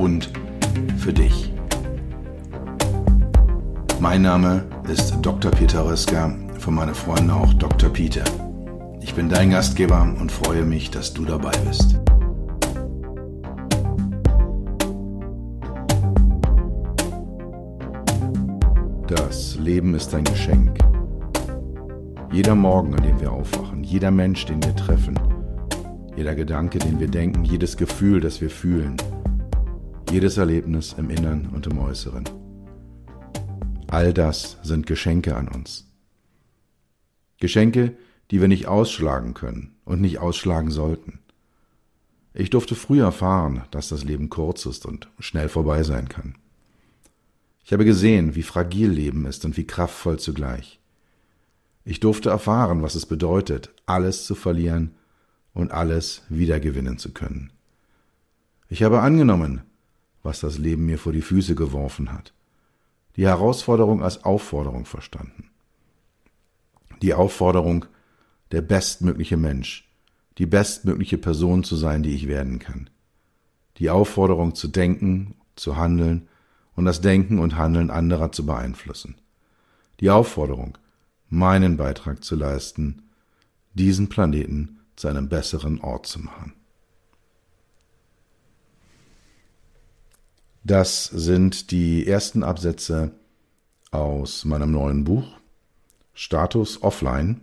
und für dich. Mein Name ist Dr. Peter Röska, von meinen Freunden auch Dr. Peter. Ich bin dein Gastgeber und freue mich, dass du dabei bist. Das Leben ist ein Geschenk. Jeder Morgen, an dem wir aufwachen, jeder Mensch, den wir treffen, jeder Gedanke, den wir denken, jedes Gefühl, das wir fühlen, jedes Erlebnis im Innern und im Äußeren. All das sind Geschenke an uns. Geschenke, die wir nicht ausschlagen können und nicht ausschlagen sollten. Ich durfte früh erfahren, dass das Leben kurz ist und schnell vorbei sein kann. Ich habe gesehen, wie fragil Leben ist und wie kraftvoll zugleich. Ich durfte erfahren, was es bedeutet, alles zu verlieren und alles wiedergewinnen zu können. Ich habe angenommen, was das Leben mir vor die Füße geworfen hat, die Herausforderung als Aufforderung verstanden. Die Aufforderung, der bestmögliche Mensch, die bestmögliche Person zu sein, die ich werden kann. Die Aufforderung zu denken, zu handeln und das Denken und Handeln anderer zu beeinflussen. Die Aufforderung, meinen Beitrag zu leisten, diesen Planeten zu einem besseren Ort zu machen. Das sind die ersten Absätze aus meinem neuen Buch Status Offline,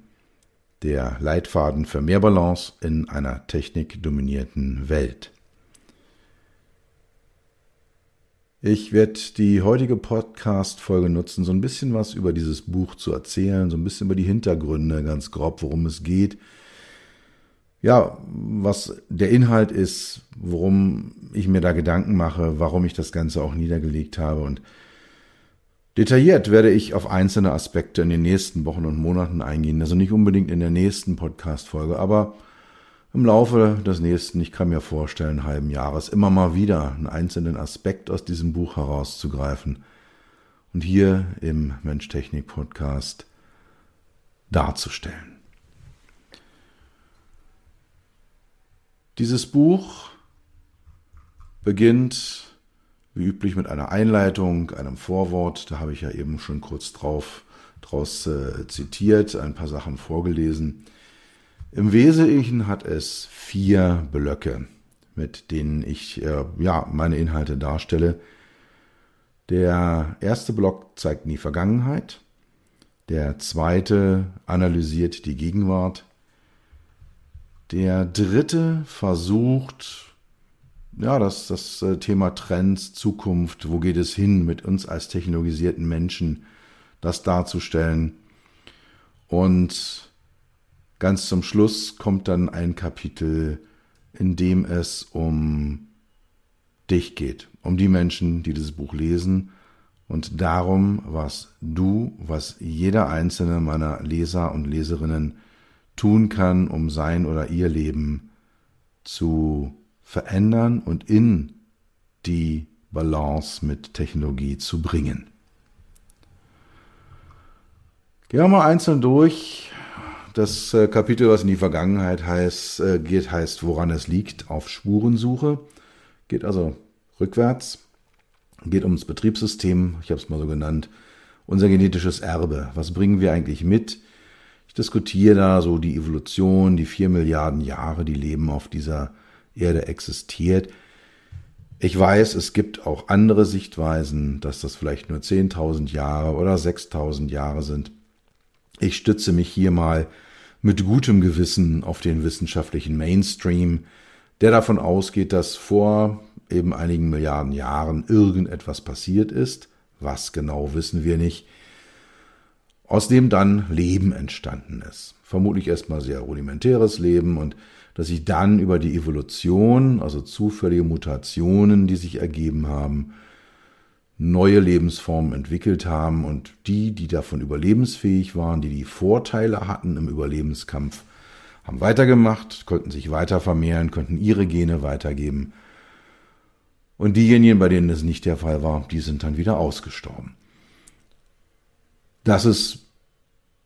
der Leitfaden für mehr Balance in einer technikdominierten Welt. Ich werde die heutige Podcast-Folge nutzen, so ein bisschen was über dieses Buch zu erzählen, so ein bisschen über die Hintergründe, ganz grob, worum es geht. Ja, was der Inhalt ist, worum ich mir da Gedanken mache, warum ich das Ganze auch niedergelegt habe und Detailliert werde ich auf einzelne Aspekte in den nächsten Wochen und Monaten eingehen. Also nicht unbedingt in der nächsten Podcast-Folge, aber im Laufe des nächsten, ich kann mir vorstellen, halben Jahres immer mal wieder einen einzelnen Aspekt aus diesem Buch herauszugreifen und hier im Mensch-Technik-Podcast darzustellen. Dieses Buch beginnt wie üblich mit einer Einleitung, einem Vorwort. Da habe ich ja eben schon kurz drauf draus äh, zitiert, ein paar Sachen vorgelesen. Im Wesentlichen hat es vier Blöcke, mit denen ich äh, ja meine Inhalte darstelle. Der erste Block zeigt die Vergangenheit. Der zweite analysiert die Gegenwart. Der dritte versucht ja, das, das äh, Thema Trends, Zukunft, wo geht es hin mit uns als technologisierten Menschen, das darzustellen. Und ganz zum Schluss kommt dann ein Kapitel, in dem es um dich geht, um die Menschen, die dieses Buch lesen und darum, was du, was jeder einzelne meiner Leser und Leserinnen tun kann, um sein oder ihr Leben zu verändern und in die Balance mit Technologie zu bringen. Gehen wir mal einzeln durch. Das äh, Kapitel, was in die Vergangenheit heißt, äh, geht, heißt, woran es liegt, auf Spurensuche. Geht also rückwärts, geht ums Betriebssystem, ich habe es mal so genannt, unser genetisches Erbe. Was bringen wir eigentlich mit? Diskutiere da so die Evolution, die vier Milliarden Jahre, die leben auf dieser Erde existiert. Ich weiß, es gibt auch andere Sichtweisen, dass das vielleicht nur 10.000 Jahre oder 6.000 Jahre sind. Ich stütze mich hier mal mit gutem Gewissen auf den wissenschaftlichen Mainstream, der davon ausgeht, dass vor eben einigen Milliarden Jahren irgendetwas passiert ist. Was genau wissen wir nicht. Aus dem dann Leben entstanden ist. Vermutlich erstmal sehr rudimentäres Leben und dass sich dann über die Evolution, also zufällige Mutationen, die sich ergeben haben, neue Lebensformen entwickelt haben und die, die davon überlebensfähig waren, die die Vorteile hatten im Überlebenskampf, haben weitergemacht, konnten sich weiter vermehren, konnten ihre Gene weitergeben. Und diejenigen, bei denen es nicht der Fall war, die sind dann wieder ausgestorben. Das ist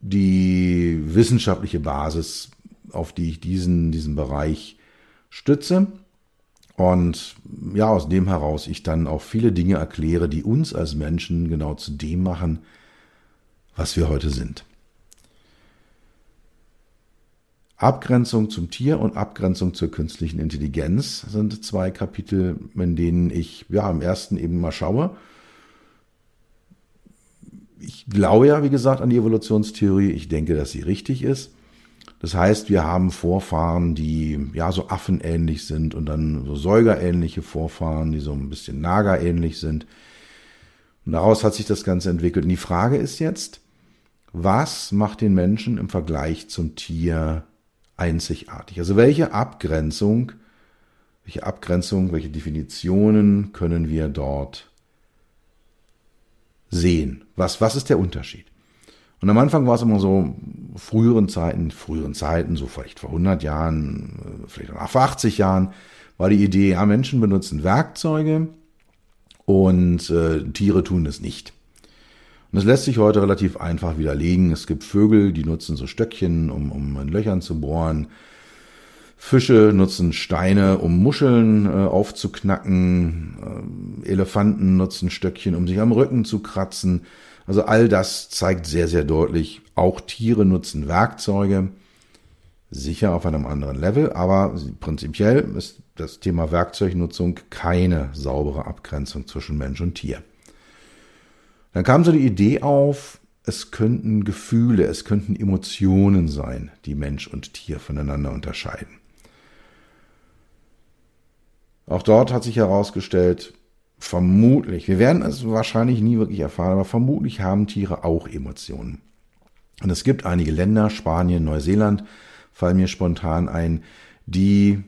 die wissenschaftliche Basis, auf die ich diesen, diesen Bereich stütze. Und ja, aus dem heraus ich dann auch viele Dinge erkläre, die uns als Menschen genau zu dem machen, was wir heute sind. Abgrenzung zum Tier und Abgrenzung zur künstlichen Intelligenz sind zwei Kapitel, in denen ich ja im ersten eben mal schaue. Ich glaube ja, wie gesagt, an die Evolutionstheorie. Ich denke, dass sie richtig ist. Das heißt, wir haben Vorfahren, die ja so affenähnlich sind und dann so säugerähnliche Vorfahren, die so ein bisschen nagerähnlich sind. Und daraus hat sich das Ganze entwickelt. Und die Frage ist jetzt, was macht den Menschen im Vergleich zum Tier einzigartig? Also welche Abgrenzung, welche Abgrenzung, welche Definitionen können wir dort sehen? Was, was ist der Unterschied? Und am Anfang war es immer so, früheren Zeiten, früheren Zeiten, so vielleicht vor 100 Jahren, vielleicht auch vor 80 Jahren, war die Idee, ja, Menschen benutzen Werkzeuge und äh, Tiere tun es nicht. Und das lässt sich heute relativ einfach widerlegen. Es gibt Vögel, die nutzen so Stöckchen, um, um in Löchern zu bohren. Fische nutzen Steine, um Muscheln äh, aufzuknacken. Äh, Elefanten nutzen Stöckchen, um sich am Rücken zu kratzen. Also all das zeigt sehr, sehr deutlich, auch Tiere nutzen Werkzeuge. Sicher auf einem anderen Level, aber prinzipiell ist das Thema Werkzeugnutzung keine saubere Abgrenzung zwischen Mensch und Tier. Dann kam so die Idee auf, es könnten Gefühle, es könnten Emotionen sein, die Mensch und Tier voneinander unterscheiden. Auch dort hat sich herausgestellt, vermutlich, wir werden es wahrscheinlich nie wirklich erfahren, aber vermutlich haben Tiere auch Emotionen. Und es gibt einige Länder, Spanien, Neuseeland, fallen mir spontan ein, die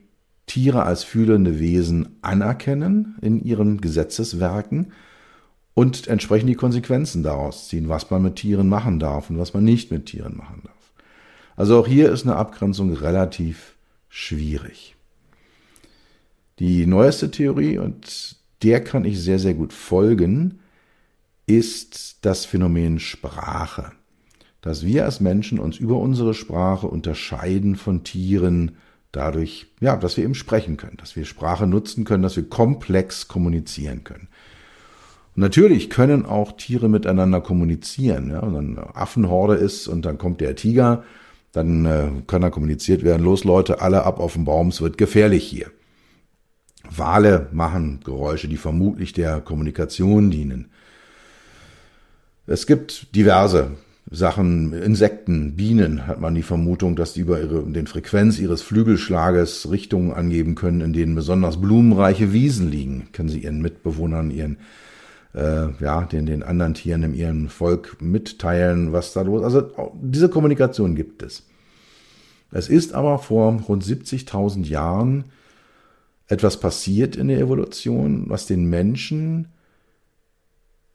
Tiere als fühlende Wesen anerkennen in ihren Gesetzeswerken und entsprechend die Konsequenzen daraus ziehen, was man mit Tieren machen darf und was man nicht mit Tieren machen darf. Also auch hier ist eine Abgrenzung relativ schwierig. Die neueste Theorie, und der kann ich sehr, sehr gut folgen, ist das Phänomen Sprache. Dass wir als Menschen uns über unsere Sprache unterscheiden von Tieren, dadurch, ja, dass wir eben sprechen können, dass wir Sprache nutzen können, dass wir komplex kommunizieren können. Und natürlich können auch Tiere miteinander kommunizieren. Ja? Wenn eine Affenhorde ist und dann kommt der Tiger, dann äh, kann da kommuniziert werden, los Leute, alle ab auf den Baum, es wird gefährlich hier. Wale machen Geräusche, die vermutlich der Kommunikation dienen. Es gibt diverse Sachen, Insekten, Bienen, hat man die Vermutung, dass die über ihre, den Frequenz ihres Flügelschlages Richtungen angeben können, in denen besonders blumenreiche Wiesen liegen. Können sie ihren Mitbewohnern, ihren äh, ja, den, den anderen Tieren in ihrem Volk mitteilen, was da los ist. Also diese Kommunikation gibt es. Es ist aber vor rund 70.000 Jahren etwas passiert in der Evolution, was den Menschen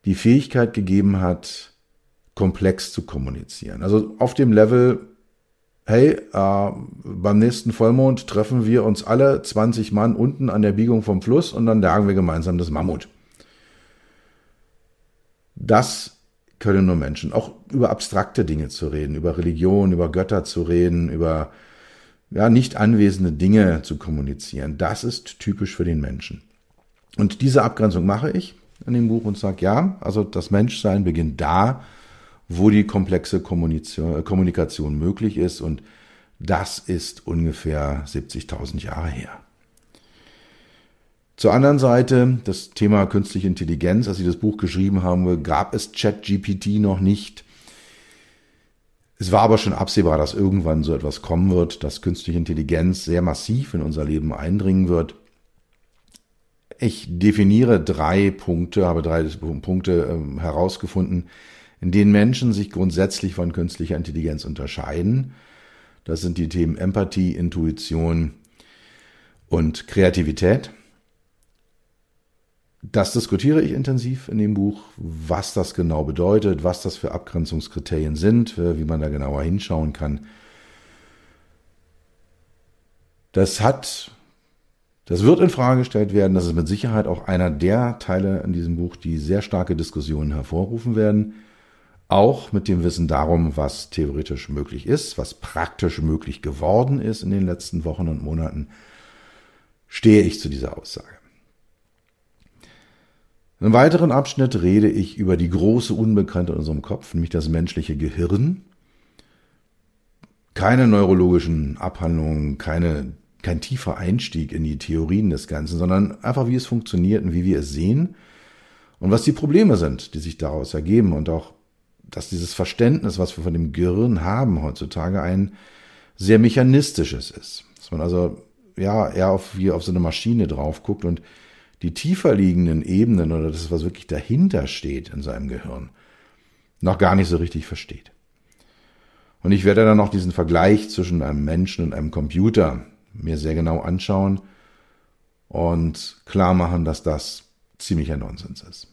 die Fähigkeit gegeben hat, komplex zu kommunizieren. Also auf dem Level, hey, äh, beim nächsten Vollmond treffen wir uns alle 20 Mann unten an der Biegung vom Fluss und dann jagen wir gemeinsam das Mammut. Das können nur Menschen. Auch über abstrakte Dinge zu reden, über Religion, über Götter zu reden, über ja, nicht anwesende Dinge zu kommunizieren. Das ist typisch für den Menschen. Und diese Abgrenzung mache ich in dem Buch und sage, ja, also das Menschsein beginnt da, wo die komplexe Kommunikation, Kommunikation möglich ist und das ist ungefähr 70.000 Jahre her. Zur anderen Seite, das Thema künstliche Intelligenz, als ich das Buch geschrieben habe, gab es ChatGPT noch nicht. Es war aber schon absehbar, dass irgendwann so etwas kommen wird, dass künstliche Intelligenz sehr massiv in unser Leben eindringen wird. Ich definiere drei Punkte, habe drei Punkte äh, herausgefunden, in denen Menschen sich grundsätzlich von künstlicher Intelligenz unterscheiden. Das sind die Themen Empathie, Intuition und Kreativität. Das diskutiere ich intensiv in dem Buch, was das genau bedeutet, was das für Abgrenzungskriterien sind, wie man da genauer hinschauen kann. Das hat, das wird in Frage gestellt werden. Das ist mit Sicherheit auch einer der Teile in diesem Buch, die sehr starke Diskussionen hervorrufen werden. Auch mit dem Wissen darum, was theoretisch möglich ist, was praktisch möglich geworden ist in den letzten Wochen und Monaten, stehe ich zu dieser Aussage. In einem weiteren Abschnitt rede ich über die große Unbekannte in unserem Kopf, nämlich das menschliche Gehirn. Keine neurologischen Abhandlungen, keine, kein tiefer Einstieg in die Theorien des Ganzen, sondern einfach, wie es funktioniert und wie wir es sehen und was die Probleme sind, die sich daraus ergeben und auch, dass dieses Verständnis, was wir von dem Gehirn haben heutzutage, ein sehr mechanistisches ist. Dass man also ja eher auf, wie auf so eine Maschine drauf guckt und die tiefer liegenden Ebenen oder das, was wirklich dahinter steht in seinem Gehirn, noch gar nicht so richtig versteht. Und ich werde dann noch diesen Vergleich zwischen einem Menschen und einem Computer mir sehr genau anschauen und klar machen, dass das ziemlicher Nonsens ist.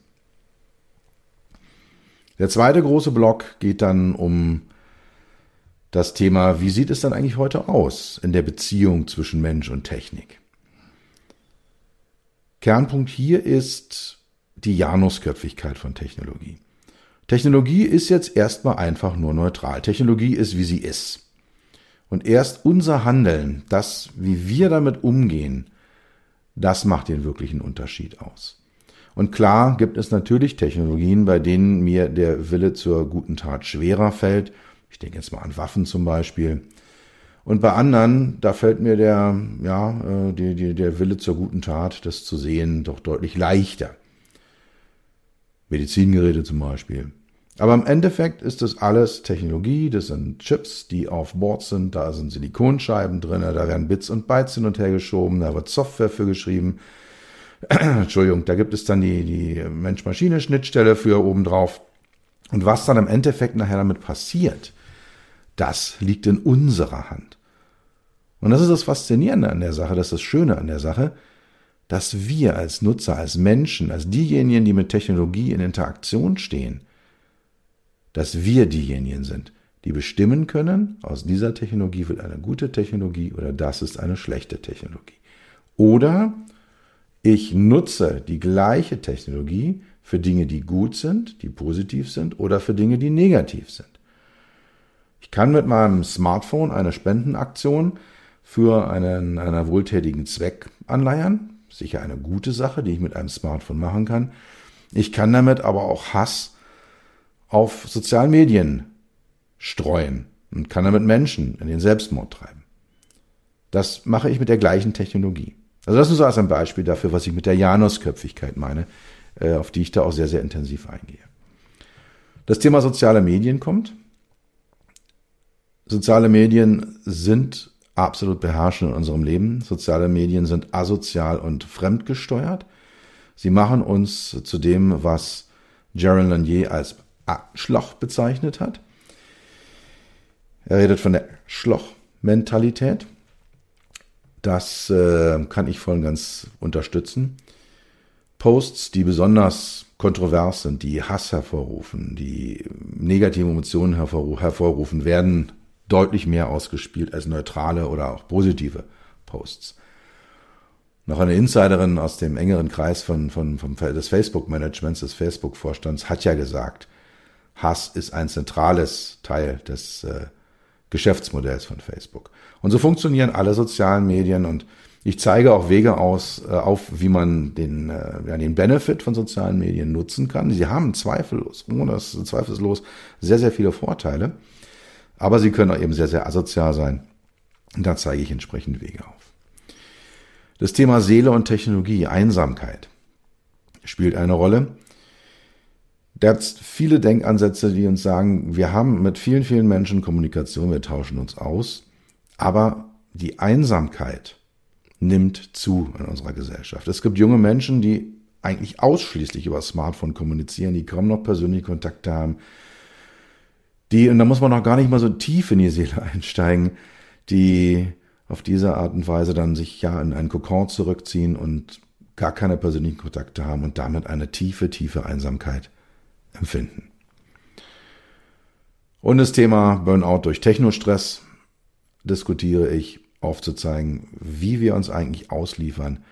Der zweite große Block geht dann um das Thema, wie sieht es dann eigentlich heute aus in der Beziehung zwischen Mensch und Technik? Kernpunkt hier ist die Janusköpfigkeit von Technologie. Technologie ist jetzt erstmal einfach nur neutral. Technologie ist, wie sie ist. Und erst unser Handeln, das, wie wir damit umgehen, das macht den wirklichen Unterschied aus. Und klar gibt es natürlich Technologien, bei denen mir der Wille zur guten Tat schwerer fällt. Ich denke jetzt mal an Waffen zum Beispiel. Und bei anderen, da fällt mir der, ja, äh, die, die, der Wille zur guten Tat, das zu sehen, doch deutlich leichter. Medizingeräte zum Beispiel. Aber im Endeffekt ist das alles Technologie, das sind Chips, die auf Bord sind, da sind Silikonscheiben drin, da werden Bits und Bytes hin und her geschoben, da wird Software für geschrieben. Entschuldigung, da gibt es dann die, die Mensch-Maschine-Schnittstelle für obendrauf. Und was dann im Endeffekt nachher damit passiert, das liegt in unserer Hand. Und das ist das Faszinierende an der Sache, das ist das Schöne an der Sache, dass wir als Nutzer, als Menschen, als diejenigen, die mit Technologie in Interaktion stehen, dass wir diejenigen sind, die bestimmen können, aus dieser Technologie wird eine gute Technologie oder das ist eine schlechte Technologie. Oder ich nutze die gleiche Technologie für Dinge, die gut sind, die positiv sind oder für Dinge, die negativ sind. Ich kann mit meinem Smartphone eine Spendenaktion für einen einer wohltätigen Zweck anleiern. Sicher eine gute Sache, die ich mit einem Smartphone machen kann. Ich kann damit aber auch Hass auf sozialen Medien streuen und kann damit Menschen in den Selbstmord treiben. Das mache ich mit der gleichen Technologie. Also das ist so als ein Beispiel dafür, was ich mit der Janusköpfigkeit meine, äh, auf die ich da auch sehr, sehr intensiv eingehe. Das Thema soziale Medien kommt. Soziale Medien sind absolut beherrschend in unserem Leben. Soziale Medien sind asozial und fremdgesteuert. Sie machen uns zu dem, was Jaron Lanier als Schloch bezeichnet hat. Er redet von der Schloch-Mentalität. Das äh, kann ich voll und ganz unterstützen. Posts, die besonders kontrovers sind, die Hass hervorrufen, die negative Emotionen hervorrufen, werden deutlich mehr ausgespielt als neutrale oder auch positive Posts. Noch eine Insiderin aus dem engeren Kreis von, von, vom, des Facebook-Managements, des Facebook-Vorstands, hat ja gesagt, Hass ist ein zentrales Teil des äh, Geschäftsmodells von Facebook. Und so funktionieren alle sozialen Medien und ich zeige auch Wege aus, äh, auf, wie man den, äh, ja, den Benefit von sozialen Medien nutzen kann. Sie haben zweifellos, ohne das zweifellos, sehr, sehr viele Vorteile. Aber sie können auch eben sehr, sehr asozial sein. Und da zeige ich entsprechend Wege auf. Das Thema Seele und Technologie, Einsamkeit, spielt eine Rolle. Da gibt viele Denkansätze, die uns sagen, wir haben mit vielen, vielen Menschen Kommunikation, wir tauschen uns aus, aber die Einsamkeit nimmt zu in unserer Gesellschaft. Es gibt junge Menschen, die eigentlich ausschließlich über Smartphone kommunizieren, die kaum noch persönliche Kontakte haben, die, und da muss man noch gar nicht mal so tief in die Seele einsteigen, die auf diese Art und Weise dann sich ja in einen Kokon zurückziehen und gar keine persönlichen Kontakte haben und damit eine tiefe, tiefe Einsamkeit empfinden. Und das Thema Burnout durch Technostress diskutiere ich, aufzuzeigen, wie wir uns eigentlich ausliefern,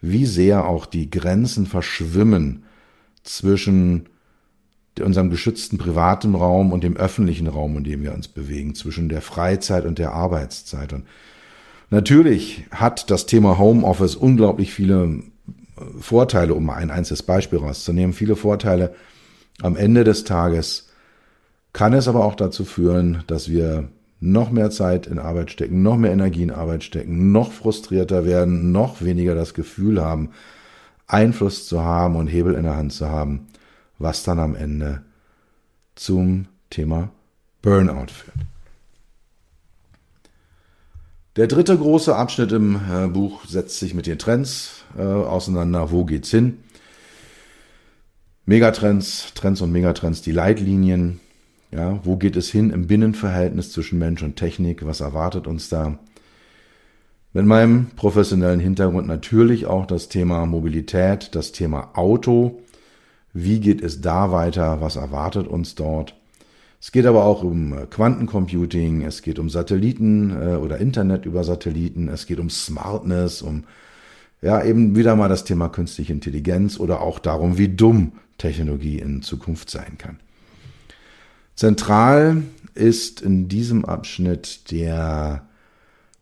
wie sehr auch die Grenzen verschwimmen zwischen unserem geschützten privaten Raum und dem öffentlichen Raum, in dem wir uns bewegen, zwischen der Freizeit und der Arbeitszeit. Und natürlich hat das Thema Homeoffice unglaublich viele äh, Vorteile, um ein einziges Beispiel rauszunehmen, viele Vorteile. Am Ende des Tages kann es aber auch dazu führen, dass wir noch mehr Zeit in Arbeit stecken, noch mehr Energie in Arbeit stecken, noch frustrierter werden, noch weniger das Gefühl haben, Einfluss zu haben und Hebel in der Hand zu haben, was dann am Ende zum Thema Burnout führt. Der dritte große Abschnitt im äh, Buch setzt sich mit den Trends äh, auseinander. Wo geht's hin? Megatrends, Trends und Megatrends, die Leitlinien. Ja, wo geht es hin im Binnenverhältnis zwischen Mensch und Technik? Was erwartet uns da? Mit meinem professionellen Hintergrund natürlich auch das Thema Mobilität, das Thema Auto. Wie geht es da weiter? Was erwartet uns dort? Es geht aber auch um äh, Quantencomputing, es geht um Satelliten äh, oder Internet über Satelliten, es geht um Smartness, um ja eben wieder mal das Thema künstliche Intelligenz oder auch darum, wie dumm Technologie in Zukunft sein kann. Zentral ist in diesem Abschnitt der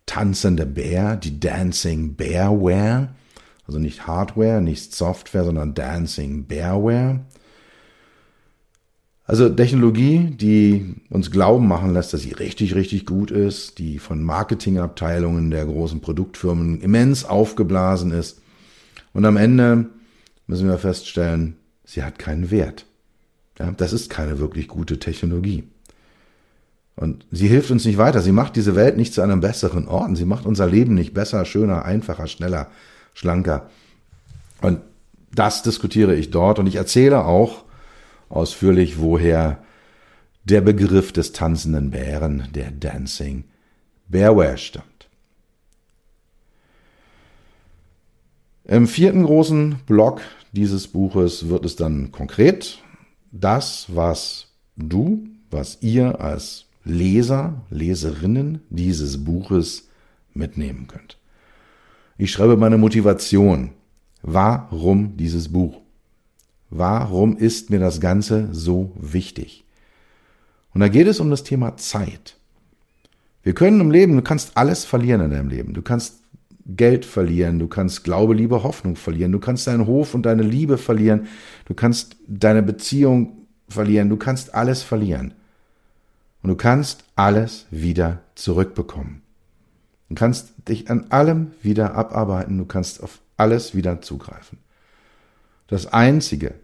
tanzende Bär, die Dancing Bearware. Also nicht Hardware, nicht Software, sondern Dancing Bearware. Also Technologie, die uns glauben machen lässt, dass sie richtig, richtig gut ist, die von Marketingabteilungen der großen Produktfirmen immens aufgeblasen ist. Und am Ende müssen wir feststellen, sie hat keinen Wert. Ja, das ist keine wirklich gute Technologie. Und sie hilft uns nicht weiter. Sie macht diese Welt nicht zu einem besseren Ort. Sie macht unser Leben nicht besser, schöner, einfacher, schneller, schlanker. Und das diskutiere ich dort. Und ich erzähle auch ausführlich, woher der Begriff des tanzenden Bären, der Dancing Bearware stammt. Im vierten großen Block dieses Buches wird es dann konkret das, was du, was ihr als Leser, Leserinnen dieses Buches mitnehmen könnt. Ich schreibe meine Motivation. Warum dieses Buch? Warum ist mir das Ganze so wichtig? Und da geht es um das Thema Zeit. Wir können im Leben, du kannst alles verlieren in deinem Leben. Du kannst Geld verlieren, du kannst Glaube, Liebe, Hoffnung verlieren, du kannst deinen Hof und deine Liebe verlieren, du kannst deine Beziehung verlieren, du kannst alles verlieren. Und du kannst alles wieder zurückbekommen. Du kannst dich an allem wieder abarbeiten, du kannst auf alles wieder zugreifen. Das Einzige,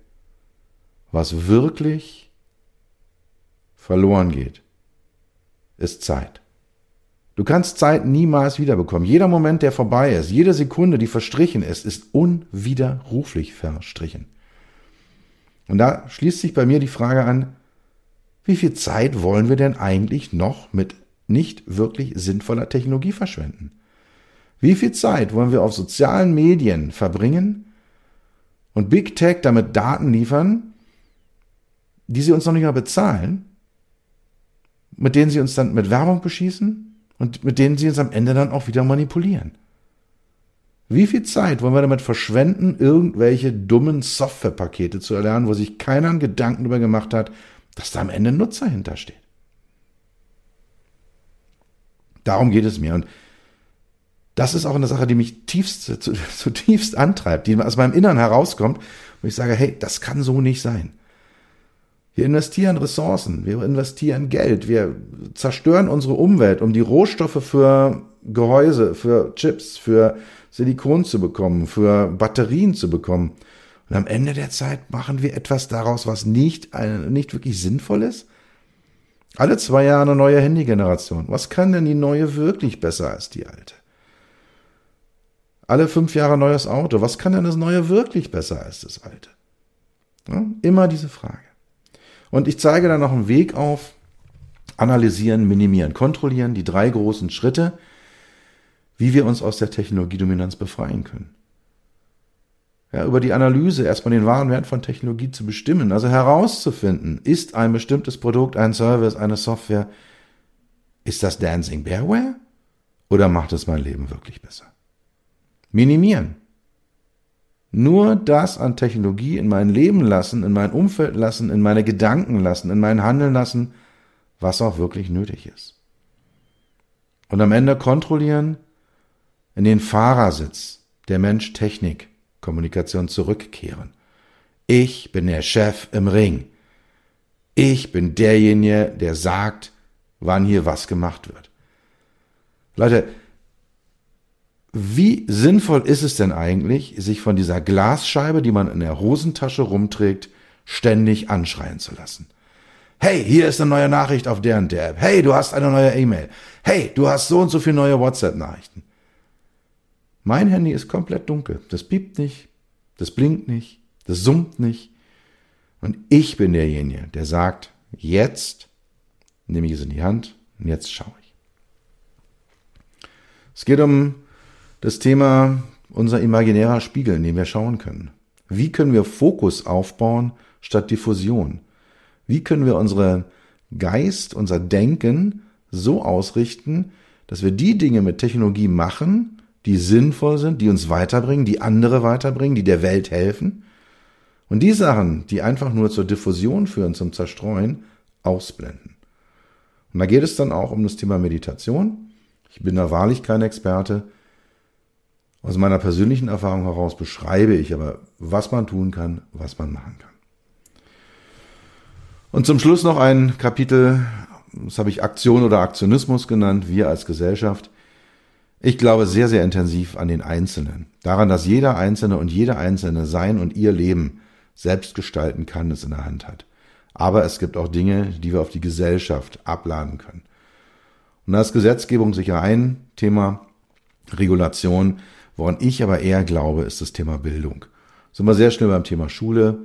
was wirklich verloren geht, ist Zeit. Du kannst Zeit niemals wiederbekommen. Jeder Moment, der vorbei ist, jede Sekunde, die verstrichen ist, ist unwiderruflich verstrichen. Und da schließt sich bei mir die Frage an, wie viel Zeit wollen wir denn eigentlich noch mit nicht wirklich sinnvoller Technologie verschwenden? Wie viel Zeit wollen wir auf sozialen Medien verbringen und Big Tech damit Daten liefern, die sie uns noch nicht mal bezahlen, mit denen sie uns dann mit Werbung beschießen und mit denen sie uns am Ende dann auch wieder manipulieren. Wie viel Zeit wollen wir damit verschwenden, irgendwelche dummen Softwarepakete zu erlernen, wo sich keiner einen Gedanken darüber gemacht hat, dass da am Ende ein Nutzer hintersteht? Darum geht es mir. Und das ist auch eine Sache, die mich tiefst, zutiefst antreibt, die aus meinem Innern herauskommt, wo ich sage, hey, das kann so nicht sein. Wir investieren Ressourcen, wir investieren Geld, wir zerstören unsere Umwelt, um die Rohstoffe für Gehäuse, für Chips, für Silikon zu bekommen, für Batterien zu bekommen. Und am Ende der Zeit machen wir etwas daraus, was nicht, nicht wirklich sinnvoll ist. Alle zwei Jahre eine neue Handygeneration. Was kann denn die neue wirklich besser als die alte? Alle fünf Jahre neues Auto. Was kann denn das neue wirklich besser als das alte? Ja, immer diese Frage. Und ich zeige da noch einen Weg auf, analysieren, minimieren, kontrollieren, die drei großen Schritte, wie wir uns aus der Technologiedominanz befreien können. Ja, über die Analyse erstmal den wahren Wert von Technologie zu bestimmen, also herauszufinden, ist ein bestimmtes Produkt, ein Service, eine Software, ist das Dancing Bearware oder macht es mein Leben wirklich besser? Minimieren. Nur das an Technologie in mein Leben lassen, in mein Umfeld lassen, in meine Gedanken lassen, in mein Handeln lassen, was auch wirklich nötig ist. Und am Ende kontrollieren, in den Fahrersitz der Mensch-Technik-Kommunikation zurückkehren. Ich bin der Chef im Ring. Ich bin derjenige, der sagt, wann hier was gemacht wird. Leute, wie sinnvoll ist es denn eigentlich, sich von dieser Glasscheibe, die man in der Hosentasche rumträgt, ständig anschreien zu lassen? Hey, hier ist eine neue Nachricht auf der und der App. Hey, du hast eine neue E-Mail. Hey, du hast so und so viele neue WhatsApp-Nachrichten. Mein Handy ist komplett dunkel. Das piept nicht, das blinkt nicht, das summt nicht. Und ich bin derjenige, der sagt, jetzt nehme ich es in die Hand und jetzt schaue ich. Es geht um das Thema unser imaginärer Spiegel, in den wir schauen können. Wie können wir Fokus aufbauen statt Diffusion? Wie können wir unseren Geist, unser Denken so ausrichten, dass wir die Dinge mit Technologie machen, die sinnvoll sind, die uns weiterbringen, die andere weiterbringen, die der Welt helfen. Und die Sachen, die einfach nur zur Diffusion führen, zum Zerstreuen, ausblenden. Und da geht es dann auch um das Thema Meditation. Ich bin da wahrlich kein Experte. Aus meiner persönlichen Erfahrung heraus beschreibe ich aber, was man tun kann, was man machen kann. Und zum Schluss noch ein Kapitel, das habe ich Aktion oder Aktionismus genannt, wir als Gesellschaft. Ich glaube sehr, sehr intensiv an den Einzelnen. Daran, dass jeder Einzelne und jede Einzelne sein und ihr Leben selbst gestalten kann, es in der Hand hat. Aber es gibt auch Dinge, die wir auf die Gesellschaft abladen können. Und da ist Gesetzgebung sicher ein Thema, Regulation, Woran ich aber eher glaube, ist das Thema Bildung. Sind wir sehr schnell beim Thema Schule,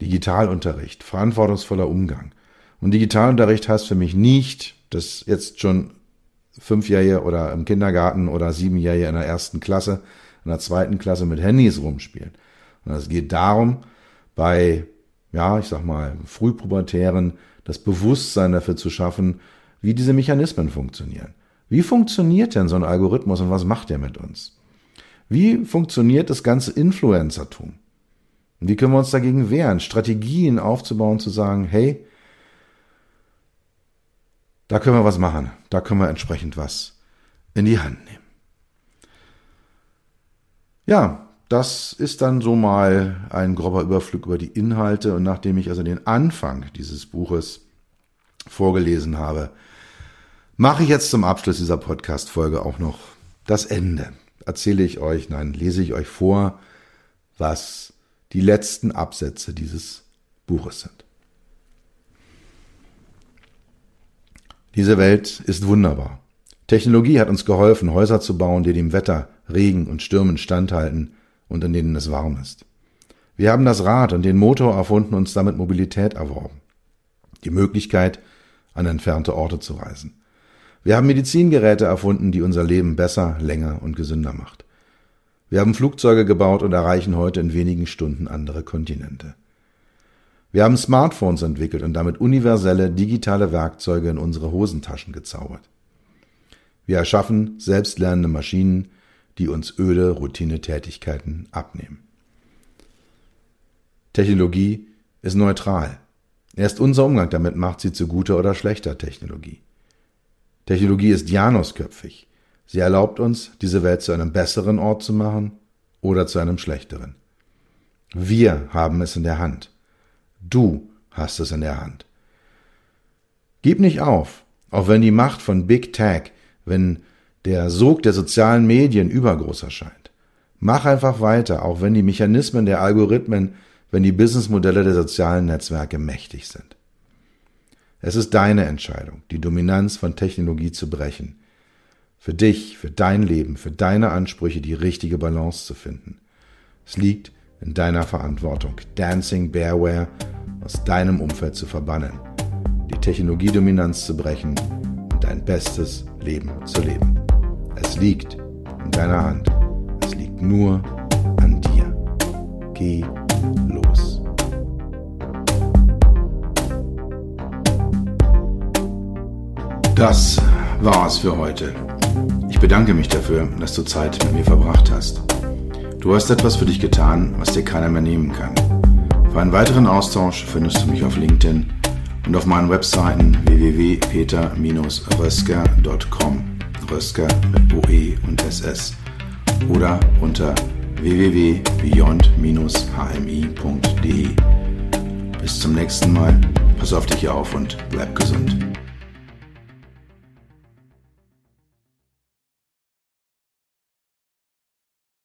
Digitalunterricht, verantwortungsvoller Umgang. Und Digitalunterricht heißt für mich nicht, dass jetzt schon Fünfjährige oder im Kindergarten oder Siebenjährige in der ersten Klasse, in der zweiten Klasse mit Handys rumspielen. Und es geht darum, bei, ja, ich sag mal, Frühpubertären das Bewusstsein dafür zu schaffen, wie diese Mechanismen funktionieren. Wie funktioniert denn so ein Algorithmus und was macht der mit uns? Wie funktioniert das ganze Influencertum? Und wie können wir uns dagegen wehren? Strategien aufzubauen, zu sagen, hey, da können wir was machen, da können wir entsprechend was in die Hand nehmen. Ja, das ist dann so mal ein grober Überflug über die Inhalte und nachdem ich also den Anfang dieses Buches vorgelesen habe, mache ich jetzt zum Abschluss dieser Podcast-Folge auch noch das Ende erzähle ich euch, nein, lese ich euch vor, was die letzten Absätze dieses Buches sind. Diese Welt ist wunderbar. Technologie hat uns geholfen, Häuser zu bauen, die dem Wetter, Regen und Stürmen standhalten und in denen es warm ist. Wir haben das Rad und den Motor erfunden und uns damit Mobilität erworben. Die Möglichkeit, an entfernte Orte zu reisen. Wir haben Medizingeräte erfunden, die unser Leben besser, länger und gesünder macht. Wir haben Flugzeuge gebaut und erreichen heute in wenigen Stunden andere Kontinente. Wir haben Smartphones entwickelt und damit universelle digitale Werkzeuge in unsere Hosentaschen gezaubert. Wir erschaffen selbstlernende Maschinen, die uns öde Routinetätigkeiten abnehmen. Technologie ist neutral. Erst unser Umgang damit macht sie zu guter oder schlechter Technologie. Technologie ist janusköpfig. Sie erlaubt uns, diese Welt zu einem besseren Ort zu machen oder zu einem schlechteren. Wir haben es in der Hand. Du hast es in der Hand. Gib nicht auf, auch wenn die Macht von Big Tech, wenn der Sog der sozialen Medien übergroß erscheint. Mach einfach weiter, auch wenn die Mechanismen der Algorithmen, wenn die Businessmodelle der sozialen Netzwerke mächtig sind. Es ist deine Entscheidung, die Dominanz von Technologie zu brechen. Für dich, für dein Leben, für deine Ansprüche die richtige Balance zu finden. Es liegt in deiner Verantwortung, Dancing Bearware aus deinem Umfeld zu verbannen. Die Technologiedominanz zu brechen und dein bestes Leben zu leben. Es liegt in deiner Hand. Es liegt nur an dir. Geh los. Das war's für heute. Ich bedanke mich dafür, dass du Zeit mit mir verbracht hast. Du hast etwas für dich getan, was dir keiner mehr nehmen kann. Für einen weiteren Austausch findest du mich auf LinkedIn und auf meinen Webseiten www.peter-rösker.com Rösker mit OE und SS oder unter www.beyond-hmi.de. Bis zum nächsten Mal, pass auf dich auf und bleib gesund.